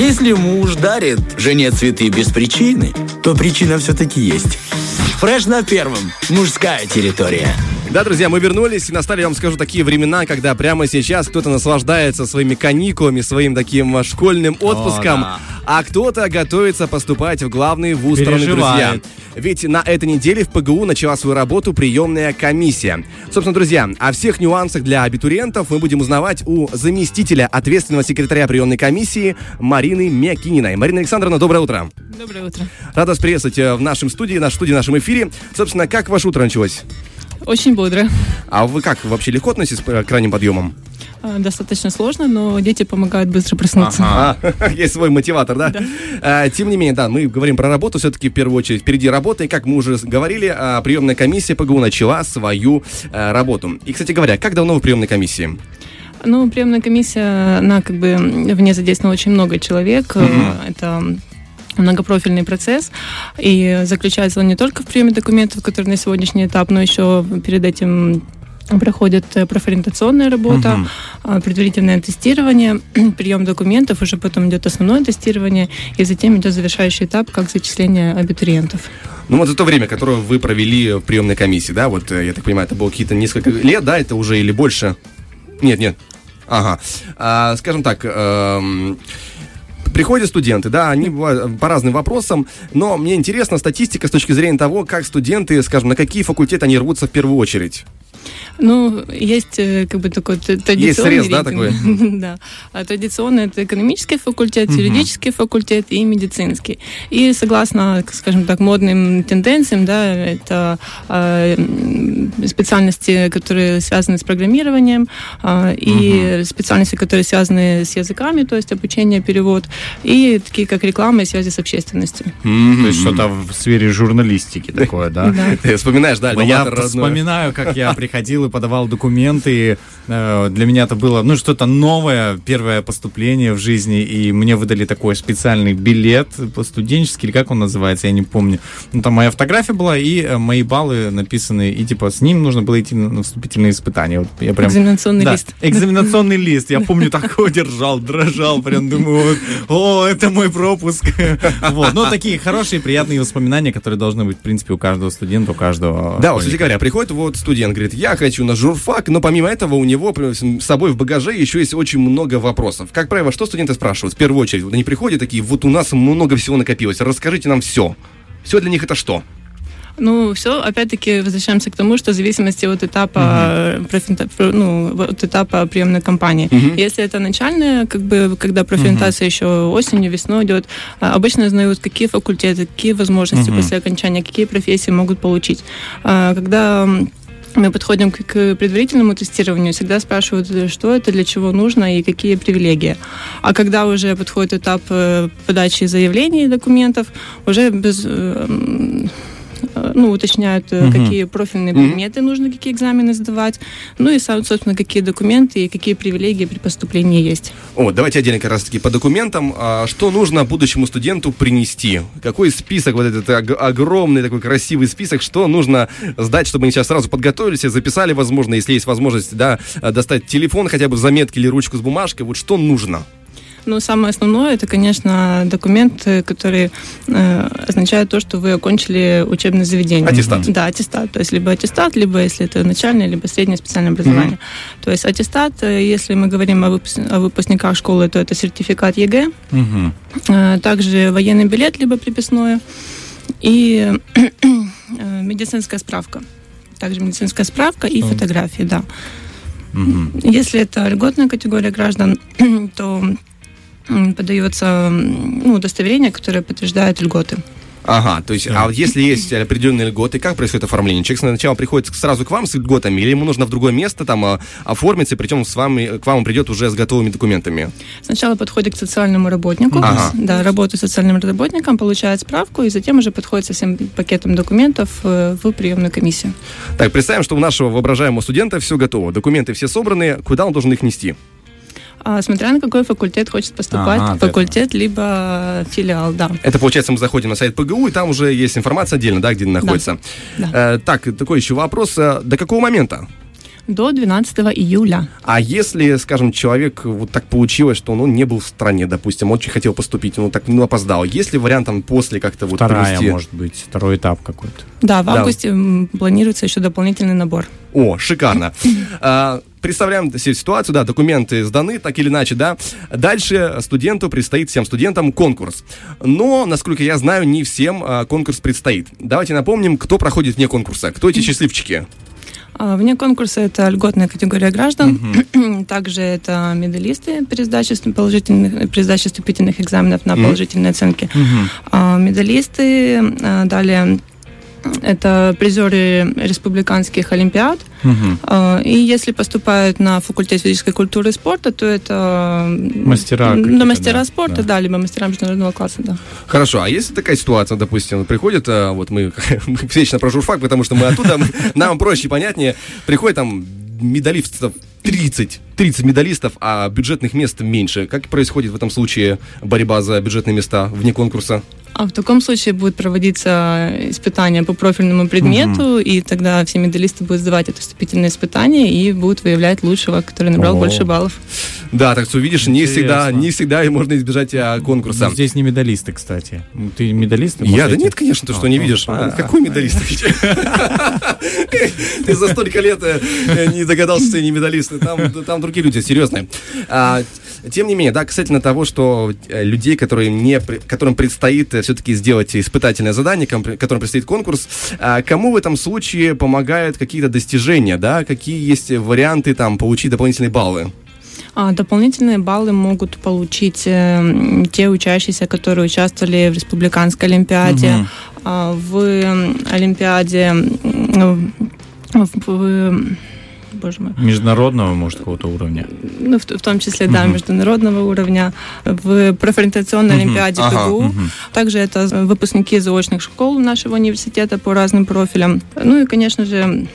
Если муж дарит жене цветы без причины, то причина все-таки есть. Фреш на первом. Мужская территория. Да, друзья, мы вернулись и настали, я вам скажу, такие времена, когда прямо сейчас кто-то наслаждается своими каникулами, своим таким а, школьным отпуском, да. а кто-то готовится поступать в главный вуз страны, друзья. Ведь на этой неделе в ПГУ начала свою работу приемная комиссия. Собственно, друзья, о всех нюансах для абитуриентов мы будем узнавать у заместителя ответственного секретаря приемной комиссии Марины Мякининой. Марина Александровна, доброе утро. Доброе утро. Рада вас приветствовать э, в нашем студии, нашей студии, в нашем эфире. Собственно, как ваше утро началось? Очень бодро. А вы как, вообще легко относитесь к ранним подъемам? А, Достаточно сложно, но дети помогают быстро проснуться. А, есть свой мотиватор, да? А, Тем не менее, да, мы говорим про работу, все-таки в первую очередь впереди работа, и как мы уже говорили, а, приемная комиссия ПГУ начала свою работу. И, кстати говоря, как давно вы в приемной комиссии? Ну, приемная комиссия, она как бы в ней задействовано очень много человек. Э, Это многопрофильный процесс, и заключается он не только в приеме документов, который на сегодняшний этап, но еще перед этим проходит э, профориентационная работа, а, предварительное тестирование, прием документов, уже потом идет основное тестирование, и затем идет завершающий этап, как зачисление абитуриентов. Ну вот за то время, которое вы провели в приемной комиссии, да, вот, э, я так понимаю, это было какие-то несколько лет, да, это уже или больше? Нет, нет. Ага. А, скажем так, эм, приходят студенты, да, они по разным вопросам, но мне интересна статистика с точки зрения того, как студенты, скажем, на какие факультеты они рвутся в первую очередь. Ну, есть э, как бы такой традиционный срез, да, рейтинг. да. А традиционно это экономический факультет, юридический факультет и медицинский. И согласно, скажем так, модным тенденциям, да, это э, специальности, которые связаны с программированием, а, и специальности, которые связаны с языками, то есть обучение, перевод, и такие как реклама и связи с общественностью. То есть что-то в сфере журналистики такое, да? Да. Ты вспоминаешь, да, Я вспоминаю, как я приходил и подавал документы. Э, Для меня это было, ну, что-то новое, первое поступление в жизни, и мне выдали такой специальный билет студенческий, или как он называется, я не помню. Ну, там моя фотография была, и э, мои баллы написаны, и типа с ним нужно было идти на вступительные испытания. Вот я прям... Экзаменационный Да, лист. Экзаменационный лист. Я помню, такой держал, дрожал, прям думаю, вот, о, это мой пропуск. Вот, ну, такие хорошие, приятные воспоминания, которые должны быть, в принципе, у каждого студента, у каждого... Да, вот, кстати говоря, приходит вот студент, говорит, я хочу на журфак, но помимо этого у него с собой в багаже еще есть очень много вопросов. Как правило, что студенты спрашивают? В первую очередь, они приходят такие, вот у нас много всего накопилось, расскажите нам все. Все для них это что? Ну, все, опять-таки, возвращаемся к тому, что в зависимости от этапа, э, профинта- про- ну, от этапа приемной кампании. Если это начальная, как бы, когда профориентация еще осенью, весной идет, а, обычно знают, какие факультеты, какие возможности после окончания, какие профессии могут получить. А, Когда мы подходим к, к предварительному тестированию, всегда спрашивают, э, что это, для чего нужно и какие привилегии. А когда уже подходит этап э, подачи заявлений и документов, уже без, э, ну, уточняют, э, какие профильные предметы нужно, какие экзамены сдавать, ну и, сам, собственно, какие документы и какие привилегии при поступлении есть. О, давайте отдельно как раз таки по документам. А, что нужно будущему студенту принести? Какой список, вот этот ог- огромный такой красивый список, что нужно сдать, чтобы они сейчас сразу подготовились и записали, возможно, если есть возможность, да, э, достать телефон, хотя бы заметки или ручку с бумажкой, вот что нужно? Ну, самое основное, это, конечно, документ, э, который э, означает то, что вы окончили учебное заведение. Аттестат. Да, аттестат. То есть либо аттестат, либо если это начальное, либо среднее специальное образование. То есть аттестат, э, если мы говорим о, выпуск- о выпускниках школы, то это сертификат ЕГЭ, Мгм. Э, также военный билет, либо приписное, и э, медицинская справка. Также медицинская справка и фотографии, да. Мгм. Если это льготная категория граждан, то подается ну, удостоверение, которое подтверждает льготы. Ага, то есть, а вот если есть определенные льготы, как происходит оформление? Человек сначала приходит сразу к вам с льготами, или ему нужно в другое место там а, оформиться, причем с вами, к вам он придет уже с готовыми документами? Сначала подходит к социальному работнику, Ага. да, работает с социальным работником, получает справку, и затем уже подходит со всем пакетом документов э, в приемную комиссию. Так, представим, что у нашего воображаемого студента все готово, документы все собраны, куда он должен их нести? А, смотря на какой факультет хочет поступать, Ага, факультет либо филиал, да. Это, получается, мы заходим на сайт ПГУ, и там уже есть информация отдельно, да, где они находятся. Да. Э, так, такой еще вопрос. э, До какого момента? До 12 июля. А если, скажем, человек вот так получилось, что он не был в стране, допустим, очень хотел поступить, он так ну, опоздал, есть ли вариант там после как-то вот Вторая, провести? может быть, второй этап какой-то. Да, в Да. августе м, планируется еще дополнительный набор. О, шикарно. Представляем себе ситуацию, да, документы сданы, так или иначе, да. Дальше студенту предстоит, всем студентам, конкурс. Но, насколько я знаю, не всем а, конкурс предстоит. Давайте напомним, кто проходит вне конкурса, кто эти счастливчики. А, Вне конкурса это льготная категория граждан. Также это медалисты при сдаче, положительных, при сдаче вступительных экзаменов на положительные оценки. А, Медалисты, а, далее это призеры республиканских олимпиад. А, И если поступают на факультет физической культуры и спорта, то это Мастера на мастера да, спорта, да. да. либо мастера международного класса, да. Хорошо, а если такая ситуация, допустим, приходит, а, вот мы, мы вечно про журфак, потому что мы оттуда, нам проще и понятнее, приходит там медалистов 30, 30 медалистов, а бюджетных мест меньше. Как происходит в этом случае борьба за бюджетные места вне конкурса? А в таком случае будет проводиться испытание по профильному предмету, и тогда все медалисты будут сдавать это вступительное испытание и будут выявлять лучшего, который набрал О. больше баллов. Да, так что видишь, не всегда, Интересно. не всегда и можно избежать а, конкурса. Ну, Здесь не медалисты, кстати. Ну, Ты медалист? Я, да нет, конечно, ты А, что не ну, видишь. а, Какой медалист? Ты за столько лет э, не догадался, что ты не медалист. Там, там другие люди, серьезные. Тем не менее, да, касательно того, что э, людей, которые не, которым предстоит все-таки сделать испытательное задание, которым предстоит конкурс, а, кому в этом случае помогают какие-то достижения, да, какие есть варианты там получить дополнительные баллы? А дополнительные баллы могут получить э, те учащиеся, которые участвовали в республиканской олимпиаде, а, в олимпиаде, в, в- боже мой, Международного, может, какого-то уровня. ну, в, в том числе, да, международного уровня, в профориентационной олимпиаде Ага, ПГУ. Также это выпускники заочных школ нашего университета по разным профилям. Ну и, конечно же,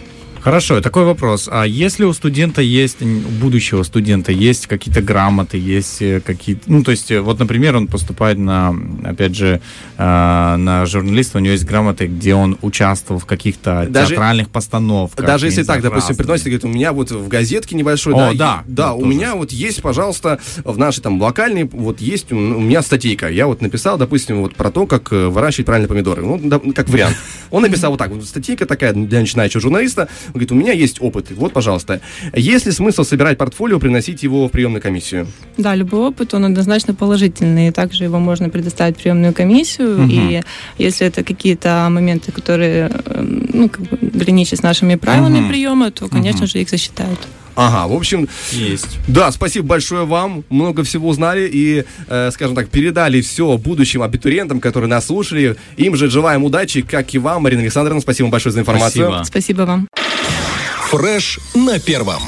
Хорошо, такой вопрос. А если у студента есть, у будущего студента есть какие-то грамоты, есть э, какие-то... Ну, то есть, э, вот, например, он поступает на, опять же, э, на журналиста, у него есть грамоты, где он участвовал в каких-то Даже- театральных постановках. Даже если так, допустим, приносит, говорит, у меня вот в газетке небольшой, О, да, да, и- да, у тоже. меня вот есть, пожалуйста, в нашей там локальной, вот есть у, меня статейка. Я вот написал, допустим, вот про то, как выращивать правильно помидоры. Ну, да, как вариант. Он написал вот так, вот статейка такая для начинающего журналиста. Он говорит, у меня есть опыт, вот, пожалуйста. Есть ли смысл собирать портфолио, приносить его в приемную комиссию? да, любой опыт, он однозначно положительный. И также его можно предоставить в приемную комиссию. И если это какие-то моменты, которые э, ну, как бы граничат с нашими правилами Мгм. приема, то, конечно же, их засчитают. Ага, в общем, Есть. Да, спасибо большое вам. Много всего узнали и, э, скажем так, передали все будущим абитуриентам, которые нас слушали. Им же желаем удачи, как и вам, Марина Александровна. Спасибо большое за информацию. Спасибо. Спасибо вам. Фреш на первом.